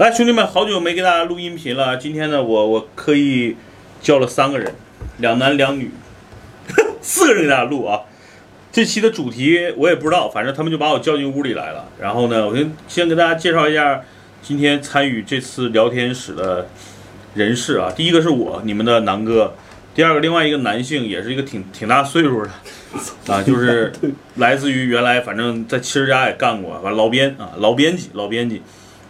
来，兄弟们，好久没给大家录音频了。今天呢，我我刻意叫了三个人，两男两女，四个人给大家录啊。这期的主题我也不知道，反正他们就把我叫进屋里来了。然后呢，我先先给大家介绍一下今天参与这次聊天室的人士啊。第一个是我，你们的南哥；第二个，另外一个男性，也是一个挺挺大岁数的啊，就是 来自于原来反正在汽车家也干过，完老编啊，老编辑，老编辑，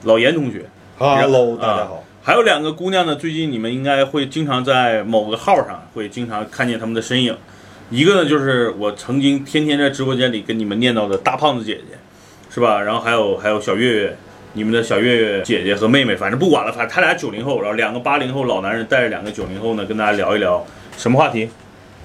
老严同学。Hello，啊大家好。还有两个姑娘呢，最近你们应该会经常在某个号上会经常看见她们的身影。一个呢就是我曾经天天在直播间里跟你们念叨的大胖子姐姐，是吧？然后还有还有小月月，你们的小月月姐姐和妹妹，反正不管了，反正他俩九零后，然后两个八零后老男人带着两个九零后呢，跟大家聊一聊什么话题？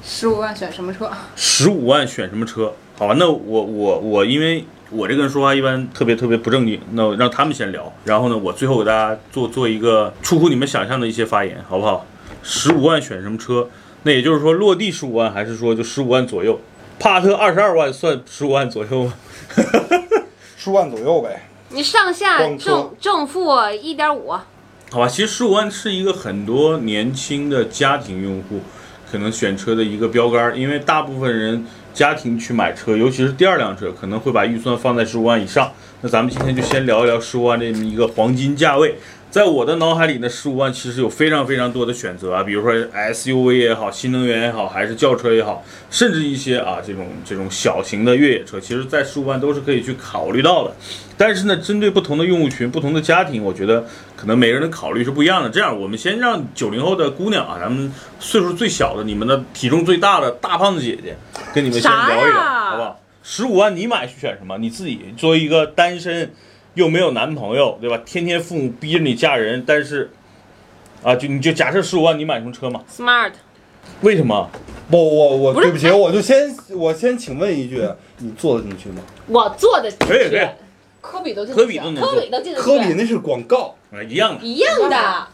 十五万选什么车？十五万选什么车？好吧，那我我我因为我这个人说话一般特别特别不正经，那我让他们先聊，然后呢，我最后给大家做做一个出乎你们想象的一些发言，好不好？十五万选什么车？那也就是说落地十五万，还是说就十五万左右？帕萨特二十二万算十五万左右吗？十五万左右呗。你上下正正负一点五，好吧，其实十五万是一个很多年轻的家庭用户可能选车的一个标杆儿，因为大部分人家庭去买车，尤其是第二辆车，可能会把预算放在十五万以上。那咱们今天就先聊一聊十五万这么一个黄金价位。在我的脑海里呢，十五万其实有非常非常多的选择啊，比如说 SUV 也好，新能源也好，还是轿车也好，甚至一些啊这种这种小型的越野车，其实在十五万都是可以去考虑到的。但是呢，针对不同的用户群、不同的家庭，我觉得可能每个人的考虑是不一样的。这样，我们先让九零后的姑娘啊，咱们岁数最小的、你们的体重最大的大胖子姐姐，跟你们先聊一聊，好不好？十五万你买选什么？你自己作为一个单身又没有男朋友，对吧？天天父母逼着你嫁人，但是啊，就你就假设十五万你买什么车嘛？smart。为什么？不，我我不对不起，我就先我先请问一句，你坐得进去吗？我做的可以可以，科比都进科比都能科比，都进得去，科比那是广告，啊，一样的一样的，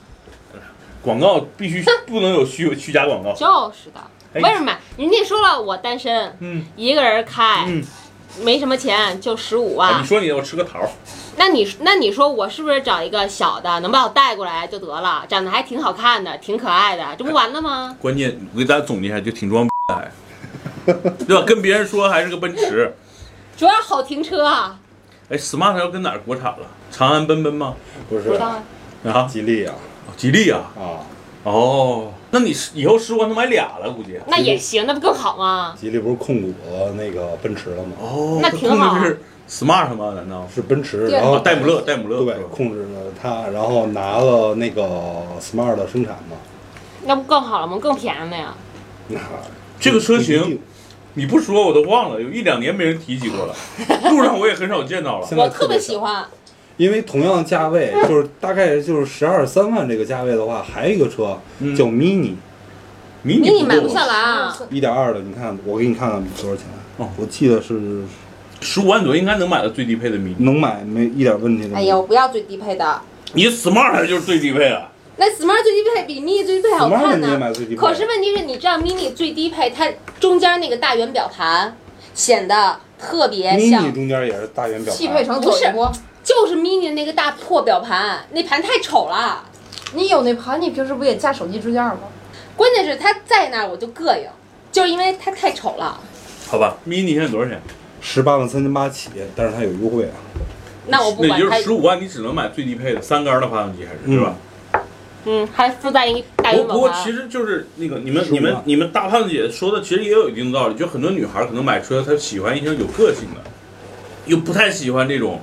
广告必须不能有虚虚假广告。就是的。哎为什么？人家说了，我单身，嗯一个人开，嗯，没什么钱，就十五啊，万你。说你的，我吃个桃儿。那你那你说我是不是找一个小的，能把我带过来就得了？长得还挺好看的，挺可爱的，这不完了吗？关键我给大家总结一下，就挺装逼的，对吧？跟别人说还是个奔驰，主要好停车啊！哎，smart 要跟哪儿国产了？长安奔奔吗？不是不知道啊啊，吉利啊吉利啊，啊，哦，那你是以后十五万能买俩了，估计。那也行，那不更好吗？吉利不是控股那个奔驰了吗？哦，那挺好啊控制是 smart 吗？难道？是奔驰，然后戴姆勒，戴姆勒，对控制了它，然后拿了那个 smart 的生产嘛。那不更好了吗？更便宜了呀！那这个车型你不说我都忘了，有一两年没人提起过了，路上我也很少见到了。我特别喜欢，因为同样价位，就是大概就是十二三万这个价位的话，还有一个车嗯叫 mini，mini 买不下来啊！一点二的，你看我给你看看多少钱？哦我记得是十五万左右应该能买到最低配的 mini，。能买没一点问题都没有。哎呀，我不要最低配的，你 smart 就是最低配啊。那 Smart 最低配比 Mini 最低配好 smart 看呢。买最低配？可是问题是，你知道 Mini 最低配它中间那个大圆表盘显得特别像 mini 像，中间也是大圆表盘，汽配城不是走一波。就是 Mini 那个大破表盘，那盘太丑了。你有那盘，你平时不也架手机支架吗？关键是它在那儿我就膈应，就是因为它太丑了。好吧，mini 现在多少钱？十八万三千八起，但是它有优惠啊。那我不管那也就是，十五万，你只能买最低配的三缸的发动机，还是是吧？嗯，还附带一个大不圆表盘。不过其实就是那个你们你们你们大胖姐说的，其实也有一定的道理。就很多女孩可能买车，她喜欢一些有个性的，又不太喜欢这种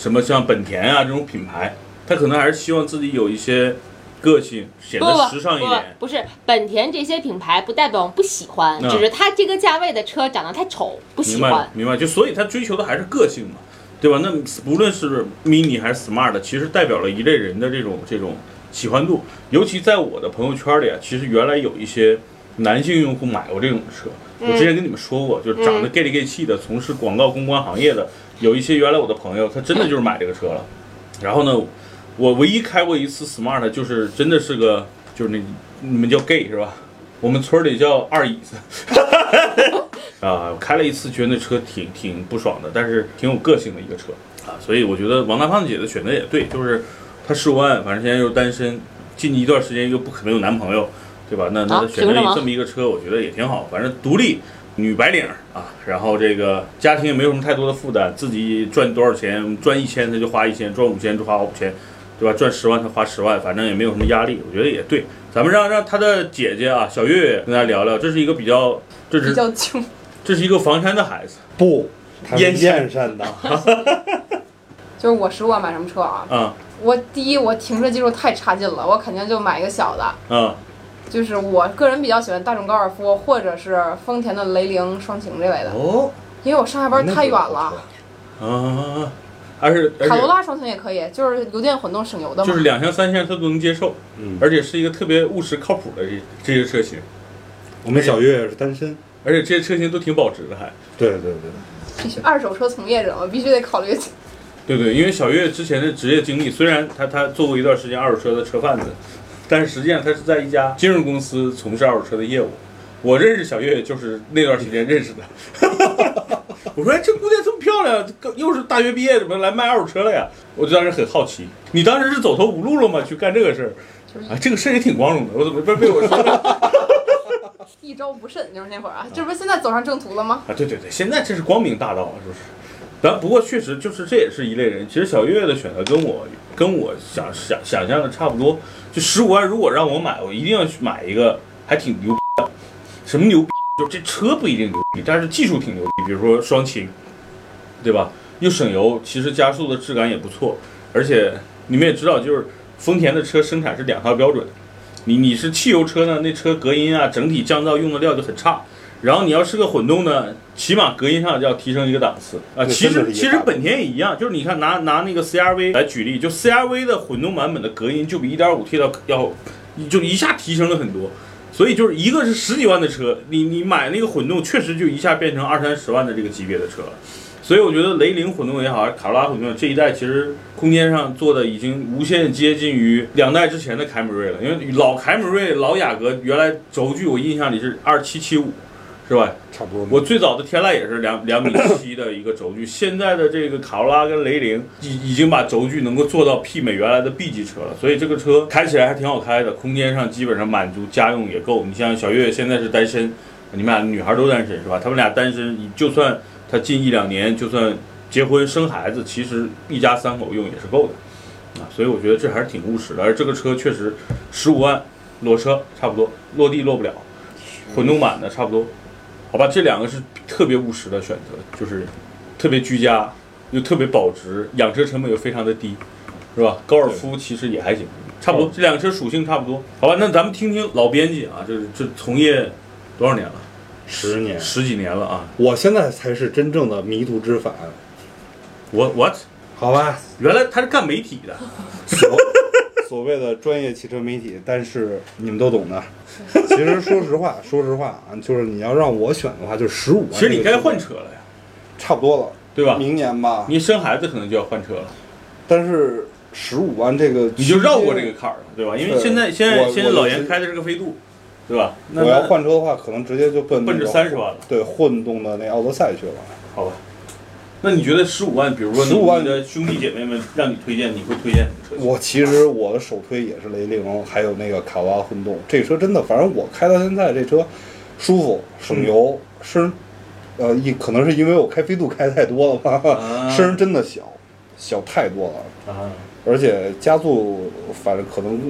什么像本田啊这种品牌，他可能还是希望自己有一些个性，显不不得时尚一不点。不是本田这些品牌不代表不喜欢，嗯只是它这个价位的车长得太丑，不喜明白欢。明白，就所以他追求的还是个性嘛，对吧？那无论是 mini 还是 smart，其实代表了一类人的这种这种喜欢度。尤其在我的朋友圈里啊，其实原来有一些男性用户买过这种车。我之前跟你们说过，就是长得 gay 里 gay 气的，从事广告公关行业的，有一些原来我的朋友，他真的就是买这个车了。然后呢，我唯一开过一次 smart，就是真的是个，就是那你们叫 gay 是吧？我们村里叫二椅子。啊，我开了一次，觉得那车挺挺不爽的，但是挺有个性的一个车啊，所以我觉得王大胖姐的选择也对，就是她十五万，反正现在又单身，近一段时间又不可能有男朋友，对吧？那那选择这么一个车，我觉得也挺好，反正独立。女白领啊，然后这个家庭也没有什么太多的负担，自己赚多少钱，赚一千他就花一千，赚五千就花五千，对吧？赚十万他花十万，反正也没有什么压力，我觉得也对。咱们让让他的姐姐啊，小月月跟大家聊聊，这是一个比较，这比是较穷。这是一个房山的孩子不，他是燕山燕山的，就是我十五万买什么车啊？嗯我第一，我停车技术太差劲了，我肯定就买一个小的。啊就是我个人比较喜欢大众高尔夫或者是丰田的雷凌双擎这类的，哦因为我上下班太远了。啊，而是而且卡罗拉双擎也可以，就是油电混动省油的嘛。就是两厢三厢他都能接受，嗯，而且是一个特别务实靠谱的这这些车型，我们小月月是单身，而且这些车型都挺保值的还。对对对，必须二手车从业者嘛，必须得考虑。对对，因为小月之前的职业经历，虽然他他做过一段时间二手车的车贩子，但是实际上他是在一家金融公司从事二手车的业务。我认识小月就是那段时间认识的。我说，哎，这姑娘这么漂亮，又是大学毕业，怎么来卖二手车了呀？我就当时很好奇，你当时是走投无路了吗？去干这个事儿？啊，这个事儿也挺光荣的。我怎么被被我说了？一招不慎就是那会儿啊，这不是现在走上正途了吗？啊，对对对，现在这是光明大道，是不是？咱不过确实就是这也是一类人。其实小月月的选择跟我跟我想想想象的差不多。就十五万，如果让我买，我一定要去买一个还挺牛逼的。什么牛逼？就这车不一定牛逼，但是技术挺牛逼。比如说双擎，对吧？又省油，其实加速的质感也不错。而且你们也知道，就是丰田的车生产是两套标准。你你是汽油车呢，那车隔音啊，整体降噪用的料就很差。然后你要是个混动呢，起码隔音上要提升一个档次啊。其实其实本田也一样，就是你看拿拿那个 CRV 来举例，就 CRV 的混动版本的隔音就比 1.5T 的要就一下提升了很多。所以就是一个是十几万的车，你你买那个混动确实就一下变成二三十万的这个级别的车了。所以我觉得雷凌混动也好，还是卡罗拉混动这一代，其实空间上做的已经无限接近于两代之前的凯美瑞了。因为老凯美瑞、老雅阁原来轴距我印象里是二七七五，是吧？差不多。我最早的天籁也是两 两米七的一个轴距，现在的这个卡罗拉跟雷凌已已经把轴距能够做到媲美原来的 B 级车了，所以这个车开起来还挺好开的，空间上基本上满足家用也够。你像小月现在是单身，你们俩女孩都单身是吧？他们俩单身，就算他近一两年就算结婚生孩子，其实一家三口用也是够的啊。所以我觉得这还是挺务实的，而这个车确实十五万裸车差不多，落地落不了，混动版的差不多。好吧，这两个是特别务实的选择，就是特别居家，又特别保值，养车成本又非常的低，是吧？高尔夫其实也还行，差不多，这两个车属性差不多。好吧，那咱们听听老编辑啊，就是这从业多少年了？十年，十几年了啊！我现在才是真正的迷途知返，我 what？好吧？原来他是干媒体的，所所谓的专业汽车媒体，但是你们都懂的。其实说实话，说实话啊，就是你要让我选的话，就十五万。其实你该换，车了呀，差不多了，对吧？明年吧。你生孩子可能就要换车了，但是十五万这个，你就绕过这个。坎儿了，对吧？因为现在现在现在老严开的是个飞度，对吧？那我要换车的话，可能直接就奔奔着三十万了对，混动的那奥德赛去了。好吧，那你觉得十五万，比如说十五万你的兄弟姐妹们让你推荐，你会推荐什么车型？我其实我的首推也是雷凌，还有那个卡罗拉混动。这车真的，反正我开到现在，这车舒服、省油，声，呃，一可能是因为我开飞度开太多了吧，啊声真的小，小太多了。啊，而且加速，反正可能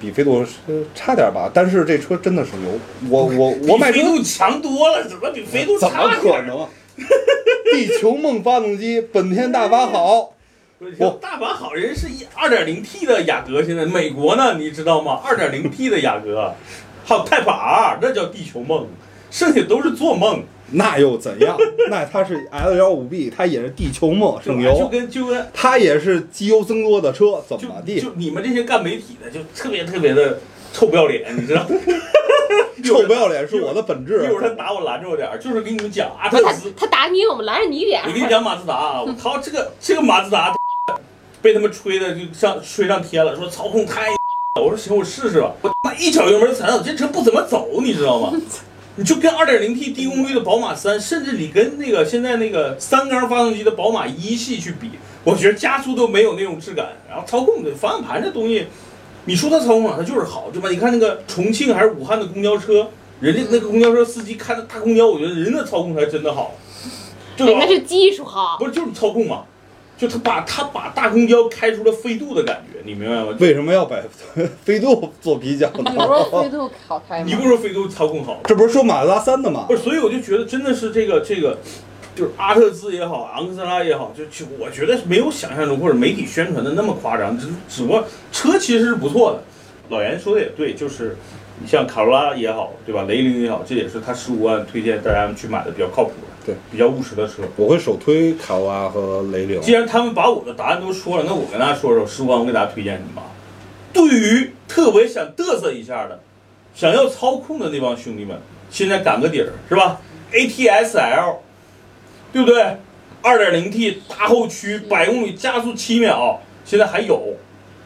比飞度是差点吧，但是这车真的省油。我我我买比飞度强多了，怎么比飞度怎么差可能？地球梦发动机，本田大法好。我大把好人是一二点零 T 的雅阁，现在美国呢，你知道吗？二点零 T 的雅阁，还有泰法，那叫地球梦，剩下都是做梦。那又怎样？那它是 L 幺五 B，它也是地球梦省油就，跟就跟它也是机油增多的车，怎么地？就你们这些干媒体的，就特别特别的臭不要脸，你知道？臭不要脸是我的本质一。会儿他打我拦着我点儿，就是给你们讲啊，他特斯他打你，我们拦着你点我。跟你讲马自达啊，我 操，这个这个马自达被他们吹的就上吹上天了，说操控太我说行，我试试吧。我他妈一脚油门踩到，这车不怎么走，你知道吗？你就跟 2.0T 低功率的宝马三，甚至你跟那个现在那个三缸发动机的宝马一系去比，我觉得加速都没有那种质感。然后操控的方向盘这东西，你说它操控好，它就是好，对吧？你看那个重庆还是武汉的公交车，人家那个公交车司机开的大公交，我觉得人的操控才真的好，对吧？那是技术好不。是就是操控嘛，就他把他把大公交开出了飞度的感觉，你明白吗？为什么要把飞度做比较你不是呢？飞度好开吗？你不是说飞度操控好，这不是说马自达三的吗不？是，所以我就觉得真的是这个这个，就是阿特兹也好，昂克赛拉也好，就就我觉得没有想象中或者媒体宣传的那么夸张，只只不过车其实是不错的。老严说的也对，就是你像卡罗拉也好，对吧？雷凌也好，这也是他十五万推荐大家去买的比较靠谱的，对，比较务实的车。我会首推卡罗拉和雷凌。既然他们把我的答案都说了，那我跟大家说说十五万我给大家推荐什么？对于特别想嘚瑟一下的，想要操控的那帮兄弟们，现在赶个底儿是吧？ATS-L，对不对？2 0 T 大后驱，百公里加速七秒，现在还有，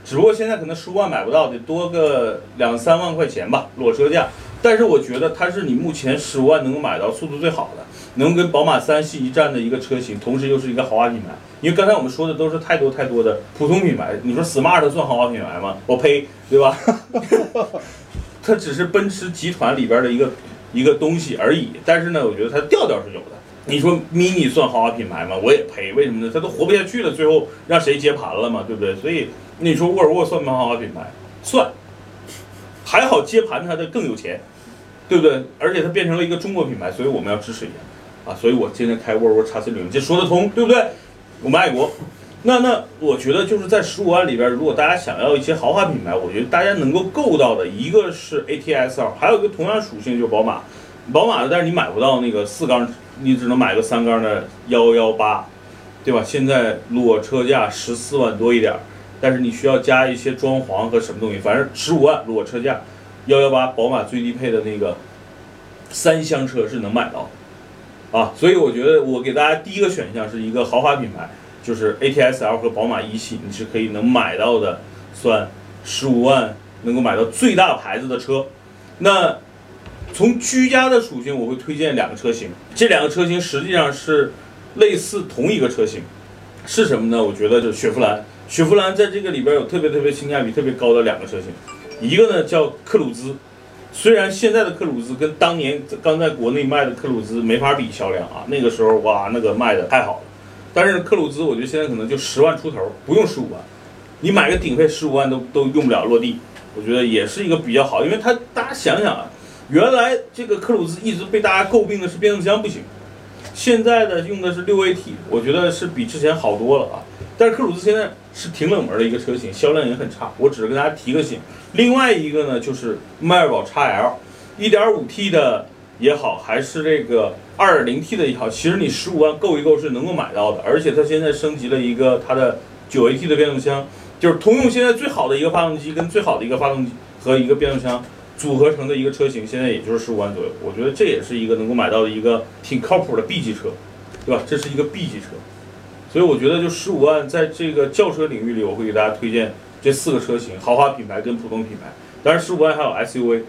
只不过现在可能十五万买不到，得多个两三万块钱吧，裸车价。但是我觉得它是你目前十五万能够买到速度最好的，能跟宝马三系一战的一个车型，同时又是一个豪华品牌。因为刚才我们说的都是太多太多的普通品牌，你说 smart 算豪华品牌吗？我呸，对吧？它只是奔驰集团里边的一个一个东西而已。但是呢，我觉得它调调是有的。你说 mini 算豪华品牌吗？我也赔，为什么呢？它都活不下去了，最后让谁接盘了嘛，对不对？所以你说沃尔沃算不算豪华品牌？算，还好接盘它的更有钱，对不对？而且它变成了一个中国品牌，所以我们要支持一下啊！所以我今天开沃尔沃 x 四零，这说得通，对不对？我们爱国。那那我觉得就是在十五万里边，如果大家想要一些豪华品牌，我觉得大家能够够到的一个是 ATS-L，还有一个同样属性就是宝马。宝马的，但是你买不到那个四缸，你只能买个三缸的幺幺八，对吧？现在裸车价十四万多一点儿，但是你需要加一些装潢和什么东西，反正十五万裸车价，幺幺八宝马最低配的那个三厢车是能买到啊。所以我觉得我给大家第一个选项是一个豪华品牌，就是 ATS-L 和宝马一系，你是可以能买到的，算十五万能够买到最大牌子的车。那从居家的属性，我会推荐两个车型，这两个车型实际上是类似同一个车型，是什么呢？我觉得就雪佛兰。雪佛兰在这个里边有特别特别性价比特别高的两个车型，一个呢叫克鲁兹，虽然现在的克鲁兹跟当年刚在国内卖的克鲁兹没法比销量啊，那个时候哇那个卖的太好了，但是克鲁兹我觉得现在可能就十万出头，不用十五万，你买个顶配十五万都都用不了落地，我觉得也是一个比较好，因为它大家想想啊。原来这个克鲁兹一直被大家诟病的是变速箱不行，现在的用的是六 AT，我觉得是比之前好多了啊。但是克鲁兹现在是挺冷门的一个车型，销量也很差。我只是跟大家提个醒。另外一个呢，就是迈锐宝 XL，1.5T 的也好，还是这个 2.0T 的也好，其实你十五万够一够是能够买到的。而且它现在升级了一个它的 9AT 的变速箱，就是通用现在最好的一个发动机跟最好的一个发动机和一个变速箱。组合成的一个车型，现在也就是十五万左右，我觉得这也是一个能够买到的一个挺靠谱的 B 级车，对吧？这是一个 B 级车，所以我觉得就十五万在这个轿车领域里，我会给大家推荐这四个车型，豪华品牌跟普通品牌。当然十五万还有 SUV，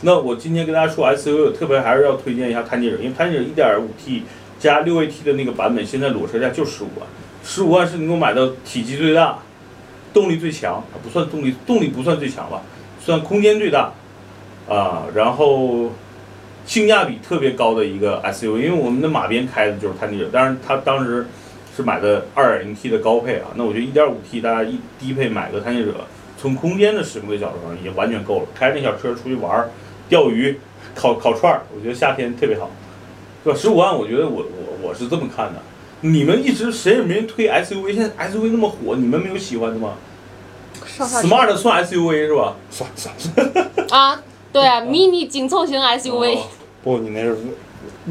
那我今天跟大家说 SUV，我特别还是要推荐一下探界者，因为探界者 1.5T 加 6AT 的那个版本，现在裸车价就十五万，十五万是能够买到体积最大、动力最强，不算动力，动力不算最强吧，算空间最大。啊，然后性价比特别高的一个 SUV，因为我们的马鞭开的就是探地者，但是他当时是买的 2.0T 的高配啊，那我觉得 1.5T 大家一低配买个探地者，从空间的使用的角度上也完全够了，开着那小车出去玩儿、钓鱼、烤烤串儿，我觉得夏天特别好，对吧？十五万，我觉得我我我是这么看的。你们一直谁也没人推 SUV，现在 SUV 那么火，你们没有喜欢的吗？Smart 算 SUV 是吧？算算算，啊，对啊，mini 紧凑型 SUV、哦不，你那是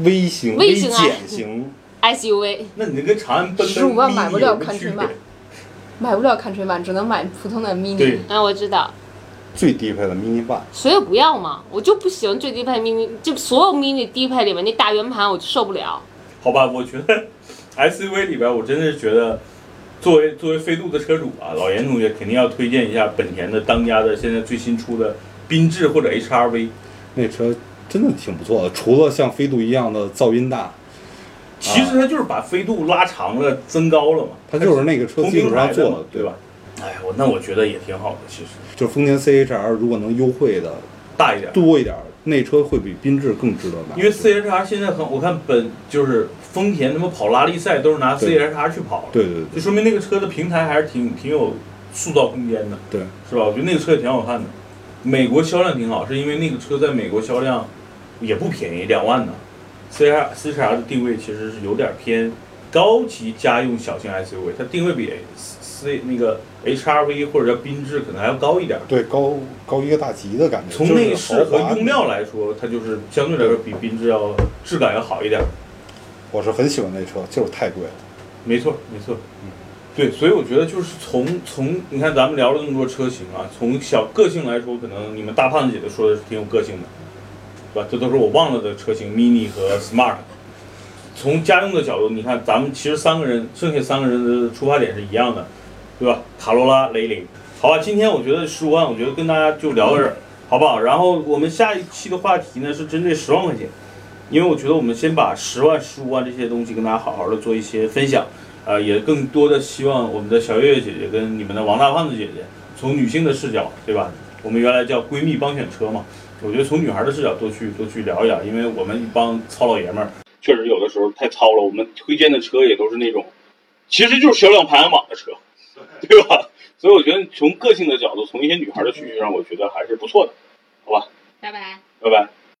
微型、微型啊。减型。SUV，那你那跟长安奔奔15万买不了 mini 有什么区别看春晚买不了看吹版，只能买普通的 mini。对，啊，我知道，最低配的 mini van，所以不要嘛，我就不喜欢最低配 mini，就所有 mini 低配里面那大圆盘我就受不了。好吧，我觉得 SUV 里边，我真的是觉得，作为作为飞度的车主啊，老严同学肯定要推荐一下本田的当家的现在最新出的缤智或者 HRV。那车真的挺不错的，除了像飞度一样的噪音大，其实它就是把飞度拉长了、增高了嘛。它就是那个车基础上做的，对吧？？哎呀，我那我觉得也挺好的，其实就是丰田 CHR 如果能优惠的大一点。多一点，那车会比缤智更值得买。因为 CHR 现在很，我看本就是丰田他们跑拉力赛都是拿 CHR 去跑，对对对就说明那个车的平台还是挺挺有塑造空间的，对，是吧？我觉得那个车也挺好看的。美国销量挺好，是因为那个车在美国销量也不便宜，两万呢。CHR CHR 的定位其实是有点偏高级家用小型 SUV，它定位比 C 那个 HRV 或者叫缤智可能还要高一点。对高高一个大级的感觉。从内饰和用料来说，它就是相对来说比缤智要质感要好一点。我是很喜欢那车，就是太贵了。没错，没错，嗯，对，所以我觉得就是从从你看咱们聊了那么多车型啊，从小个性来说，可能你们大胖子姐姐说的是挺有个性的，对吧？这都是我忘了的车型，mini 和 smart。从家用的角度，你看咱们其实三个人，剩下三个人的出发点是一样的，对吧？卡罗拉、雷凌，好吧，今天我觉得十五万，我觉得跟大家就聊到这儿，好不好？然后我们下一期的话题呢是针对十万块钱，因为我觉得我们先把十万、十五万这些东西跟大家好好的做一些分享。呃，也更多的希望我们的小月月姐姐跟你们的王大胖子姐姐，从女性的视角，对吧？我们原来叫闺蜜帮选车嘛，我觉得从女孩的视角多去多去聊一聊，因为我们一帮糙老爷们儿，确实有的时候太糙了。我们推荐的车也都是那种，其实就是销量排行榜的车，对吧？所以我觉得从个性的角度，从一些女孩的需求上，我觉得还是不错的，好吧？拜拜。拜拜。